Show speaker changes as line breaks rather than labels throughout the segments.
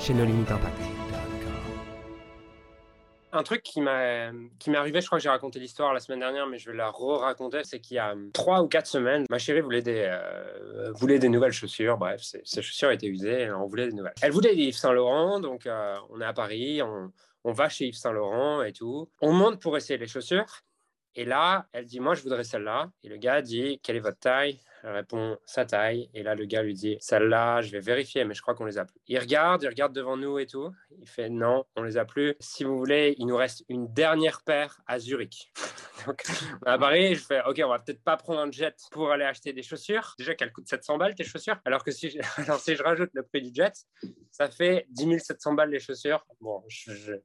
chez nos limites impact. Un truc qui m'est arrivé, je crois que j'ai raconté l'histoire la semaine dernière, mais je vais la re-raconter, c'est qu'il y a trois ou quatre semaines, ma chérie voulait des, euh, voulait des nouvelles chaussures. Bref, ses chaussures étaient usées, on voulait des nouvelles. Elle voulait des Yves Saint Laurent, donc euh, on est à Paris, on, on va chez Yves Saint Laurent et tout. On monte pour essayer les chaussures. Et là, elle dit, moi, je voudrais celle-là. Et le gars dit, quelle est votre taille? Répond, sa taille. Et là, le gars lui dit, celle-là, je vais vérifier, mais je crois qu'on les a plus. Il regarde, il regarde devant nous et tout. Il fait, non, on les a plus. Si vous voulez, il nous reste une dernière paire à Zurich. Donc, à Paris, je fais, OK, on va peut-être pas prendre un jet pour aller acheter des chaussures. Déjà qu'elles coûtent 700 balles, tes chaussures. Alors que si je, alors, si je rajoute le prix du jet, ça fait 10 700 balles les chaussures. Bon, je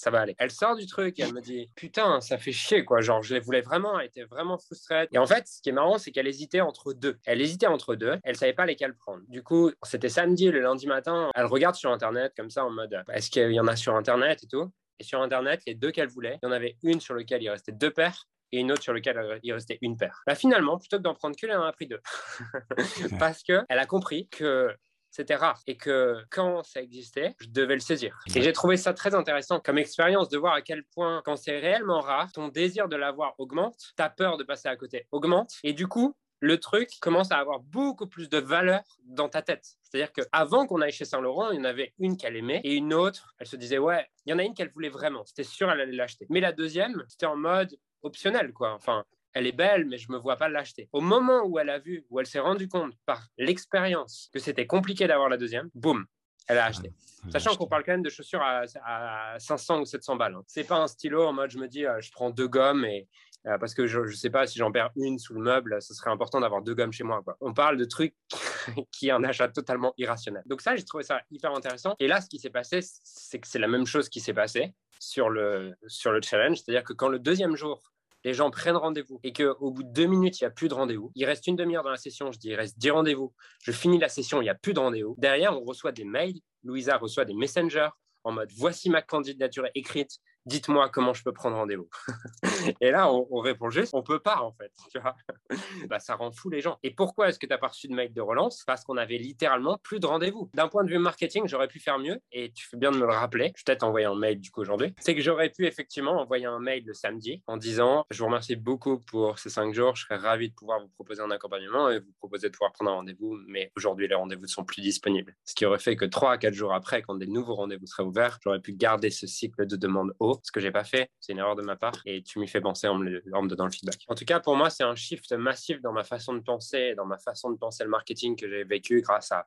ça va aller. Elle sort du truc et elle me dit Putain, ça fait chier, quoi. Genre, je les voulais vraiment, elle était vraiment frustrée. Et en fait, ce qui est marrant, c'est qu'elle hésitait entre deux. Elle hésitait entre deux, elle savait pas lesquelles prendre. Du coup, c'était samedi, le lundi matin, elle regarde sur Internet, comme ça, en mode Est-ce qu'il y en a sur Internet et tout Et sur Internet, les deux qu'elle voulait, il y en avait une sur laquelle il restait deux paires et une autre sur laquelle il restait une paire. Bah, finalement, plutôt que d'en prendre qu'une, elle en a pris deux. Parce qu'elle a compris que c'était rare et que quand ça existait, je devais le saisir. Et j'ai trouvé ça très intéressant comme expérience de voir à quel point, quand c'est réellement rare, ton désir de l'avoir augmente, ta peur de passer à côté augmente, et du coup, le truc commence à avoir beaucoup plus de valeur dans ta tête. C'est-à-dire qu'avant qu'on aille chez Saint-Laurent, il y en avait une qu'elle aimait et une autre, elle se disait, ouais, il y en a une qu'elle voulait vraiment. C'était sûr, elle allait l'acheter. Mais la deuxième, c'était en mode optionnel, quoi. Enfin, elle est belle, mais je me vois pas l'acheter. Au moment où elle a vu, où elle s'est rendue compte par l'expérience que c'était compliqué d'avoir la deuxième, boum, elle a acheté. Sachant qu'on parle quand même de chaussures à, 500 ou 700 balles. Hein. C'est pas un stylo en mode je me dis euh, je prends deux gommes et euh, parce que je ne sais pas si j'en perds une sous le meuble, ce serait important d'avoir deux gommes chez moi. On parle de trucs qui est un achat totalement irrationnel. Donc ça, j'ai trouvé ça hyper intéressant. Et là, ce qui s'est passé, c'est que c'est la même chose qui s'est passé sur le, sur le challenge. C'est-à-dire que quand le deuxième jour, les gens prennent rendez-vous et qu'au bout de deux minutes, il n'y a plus de rendez-vous, il reste une demi-heure dans la session, je dis, il reste dix rendez-vous, je finis la session, il n'y a plus de rendez-vous. Derrière, on reçoit des mails, Louisa reçoit des messengers en mode, voici ma candidature écrite, dites-moi comment je peux prendre rendez-vous. et là, on, répond juste, on peut pas en fait. Tu bah, ça rend fou les gens. Et pourquoi est-ce que tu n'as pas reçu de mail de relance? Parce qu'on avait littéralement plus de rendez-vous. D'un point de vue marketing, j'aurais pu faire mieux et tu fais bien de me le rappeler. Je vais peut-être envoyer un mail du coup aujourd'hui. C'est que j'aurais pu effectivement envoyer un mail le samedi en disant Je vous remercie beaucoup pour ces cinq jours. Je serais ravi de pouvoir vous proposer un accompagnement et vous proposer de pouvoir prendre un rendez-vous. Mais aujourd'hui, les rendez-vous ne sont plus disponibles. Ce qui aurait fait que trois à quatre jours après, quand des nouveaux rendez-vous seraient ouverts, j'aurais pu garder ce cycle de demande haut, ce que j'ai pas fait. C'est une erreur de ma part et tu m'y fais penser en me, donnant le feedback. En tout cas, pour moi, c'est un shift massif dans ma façon de penser, dans ma façon de penser le marketing que j'ai vécu grâce à,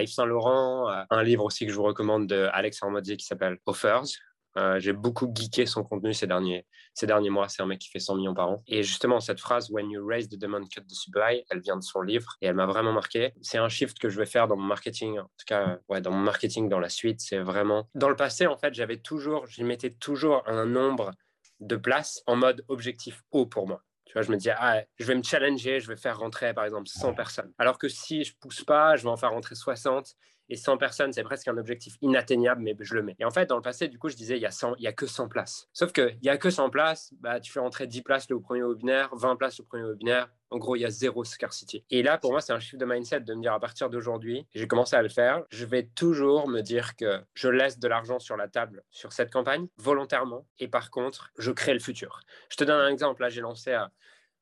Yves Saint Laurent, un livre aussi que je vous recommande de Alex Armodier qui s'appelle Offers. Euh, j'ai beaucoup geeké son contenu ces derniers, ces derniers mois. C'est un mec qui fait 100 millions par an. Et justement, cette phrase, When you raise the demand, cut the supply, elle vient de son livre et elle m'a vraiment marqué. C'est un shift que je vais faire dans mon marketing, en tout cas, dans mon marketing dans la suite. C'est vraiment. Dans le passé, en fait, j'avais toujours, je mettais toujours un nombre de places en mode objectif haut pour moi. Tu vois, je me dis, ah, je vais me challenger, je vais faire rentrer, par exemple, 100 personnes. Alors que si je pousse pas, je vais en faire rentrer 60 et 100 personnes, c'est presque un objectif inatteignable, mais je le mets. Et en fait, dans le passé, du coup, je disais, il y a, 100, il y a que 100 places. Sauf qu'il n'y a que 100 places, bah, tu fais rentrer 10 places le premier webinaire, 20 places le premier webinaire. En gros, il y a zéro scarcity. Et là, pour moi, c'est un chiffre de mindset de me dire à partir d'aujourd'hui, j'ai commencé à le faire, je vais toujours me dire que je laisse de l'argent sur la table sur cette campagne, volontairement, et par contre, je crée le futur. Je te donne un exemple. Là, j'ai lancé à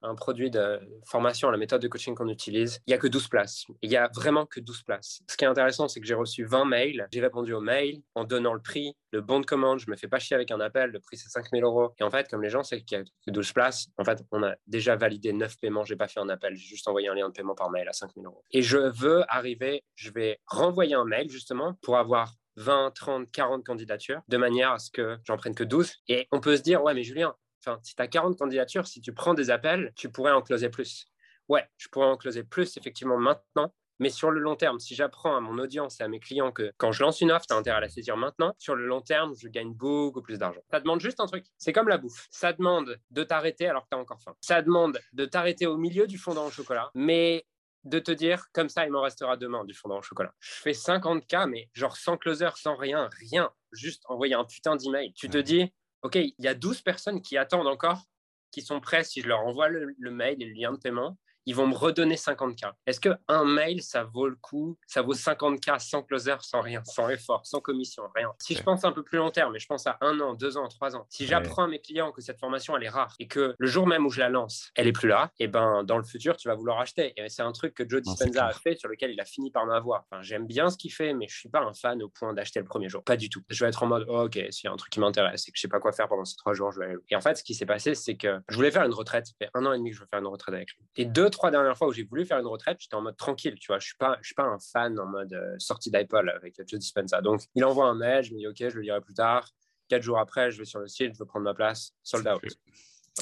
un produit de formation, la méthode de coaching qu'on utilise, il n'y a que 12 places. Il n'y a vraiment que 12 places. Ce qui est intéressant, c'est que j'ai reçu 20 mails. J'ai répondu aux mails en donnant le prix, le bon de commande. Je me fais pas chier avec un appel. Le prix, c'est 5000 euros. Et en fait, comme les gens savent qu'il n'y a que 12 places, en fait, on a déjà validé 9 paiements. J'ai pas fait un appel. J'ai juste envoyé un lien de paiement par mail à 5000 euros. Et je veux arriver, je vais renvoyer un mail justement pour avoir 20, 30, 40 candidatures de manière à ce que j'en prenne que 12. Et on peut se dire, ouais, mais Julien, Enfin, si tu as 40 candidatures, si tu prends des appels, tu pourrais en closer plus. Ouais, je pourrais en closer plus effectivement maintenant, Mais sur le long terme, si j'apprends à mon audience et à mes clients que quand je lance une offre, tu as intérêt à la saisir maintenant, sur le long terme, je gagne beaucoup plus d'argent. Ça demande juste un truc. C'est comme la bouffe. Ça demande de t'arrêter alors que tu as encore faim. Ça demande de t'arrêter au milieu du fondant au chocolat. Mais de te dire, comme ça, il m'en restera demain du fondant au chocolat. Je fais 50K, mais genre sans closer, sans rien, rien. Juste envoyer un putain d'email. Tu te dis, OK, il y a 12 personnes qui attendent encore, qui sont prêts si je leur envoie le, le mail et le lien de paiement ils vont me redonner 50K. Est-ce qu'un mail, ça vaut le coup Ça vaut 50K sans closer, sans rien, sans effort, sans commission, rien? Si je pense un peu plus long terme, mais je pense à un an, deux ans, trois ans, si j'apprends à mes clients que cette formation, elle est rare et que le jour même où je la lance, elle est plus là, et eh ben dans le futur, tu vas vouloir acheter. Et c'est un truc que Joe Dispenza a fait, sur lequel il a fini par m'avoir. Enfin, j'aime bien ce qu'il fait, mais je suis pas un fan au point d'acheter le premier jour. Pas du tout. Je vais être en mode, oh, ok, s'il y a un truc qui m'intéresse et que je sais pas quoi faire pendant ces trois jours, je vais aller. Et en fait, ce qui s'est passé, c'est que je voulais faire une retraite. Ça fait un an et demi que je veux faire une retraite avec lui. Et deux, trois dernières fois où j'ai voulu faire une retraite, j'étais en mode tranquille, tu vois. Je suis pas, je suis pas un fan en mode euh, sortie d'Apple avec Joe Dispenza. Donc, il envoie un mail, je me dis, OK, je le lirai plus tard. Quatre jours après, je vais sur le site, je veux prendre ma place, sold out.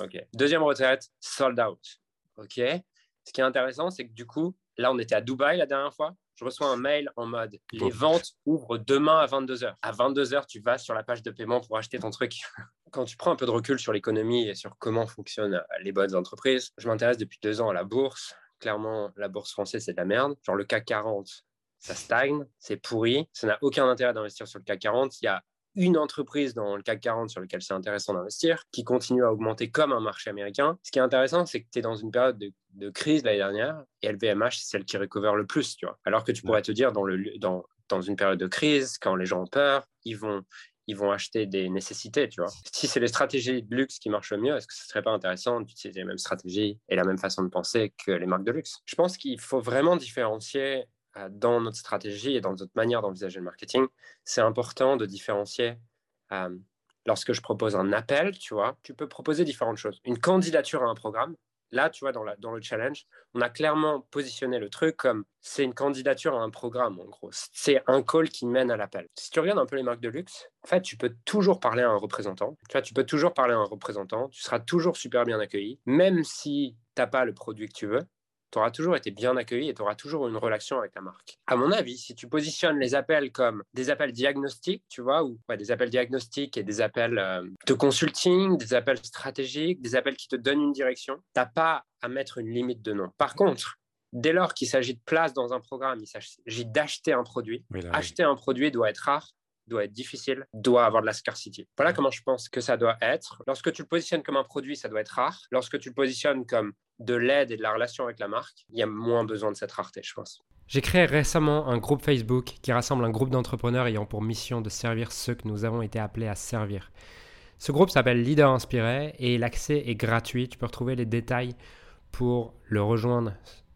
OK. Deuxième retraite, sold out. OK. Ce qui est intéressant, c'est que du coup, là, on était à Dubaï la dernière fois. Je reçois un mail en mode les ventes ouvrent demain à 22h. À 22h, tu vas sur la page de paiement pour acheter ton truc. Quand tu prends un peu de recul sur l'économie et sur comment fonctionnent les bonnes entreprises, je m'intéresse depuis deux ans à la bourse clairement, la bourse française, c'est de la merde. Genre le CAC 40, ça stagne, c'est pourri. Ça n'a aucun intérêt d'investir sur le CAC 40. Il y a une entreprise dans le CAC 40 sur lequel c'est intéressant d'investir, qui continue à augmenter comme un marché américain. Ce qui est intéressant, c'est que tu es dans une période de, crise l'année dernière, et LVMH, c'est celle qui recover le plus, tu vois. Alors que tu pourrais te dire, dans, le, dans, dans une période de crise, quand les gens ont peur, ils vont, ils vont acheter des nécessités, tu vois. Si c'est les stratégies de luxe qui marchent le mieux, est-ce que ce serait pas intéressant d'utiliser les mêmes stratégies et la même façon de penser que les marques de luxe? Je pense qu'il faut vraiment différencier euh, dans notre stratégie et dans notre manière d'envisager le marketing. C'est important de différencier. Euh, lorsque je propose un appel, tu vois, tu peux proposer différentes choses. Une candidature à un programme, là, tu vois, dans, le challenge, on a clairement positionné le truc comme c'est une candidature à un programme, en gros. C'est un call qui mène à l'appel. Si tu regardes un peu les marques de luxe, en fait, tu peux toujours parler à un représentant. Tu vois, tu peux toujours parler à un représentant. Tu seras toujours super bien accueilli, même si tu n'as pas le produit que tu veux tu auras toujours été bien accueilli et tu auras toujours une relation avec la marque. À mon avis, si tu positionnes les appels comme des appels diagnostiques, tu vois, ou des appels diagnostiques et des appels euh, de consulting, des appels stratégiques, des appels qui te donnent une direction, tu n'as pas à mettre une limite de nom. Par contre, dès lors qu'il s'agit de place dans un programme, il s'agit d'acheter un produit, acheter un produit doit être rare doit être difficile, doit avoir de la scarcity. Voilà comment je pense que ça doit être. Lorsque tu le positionnes comme un produit, ça doit être rare. Lorsque tu le positionnes comme de l'aide et de la relation avec la marque, il y a moins besoin de cette rareté, je pense.
J'ai créé récemment un groupe Facebook qui rassemble un groupe d'entrepreneurs ayant pour mission de servir ceux que nous avons été appelés à servir. Ce groupe s'appelle Leader Inspiré et l'accès est gratuit. Tu peux retrouver les détails pour le rejoindre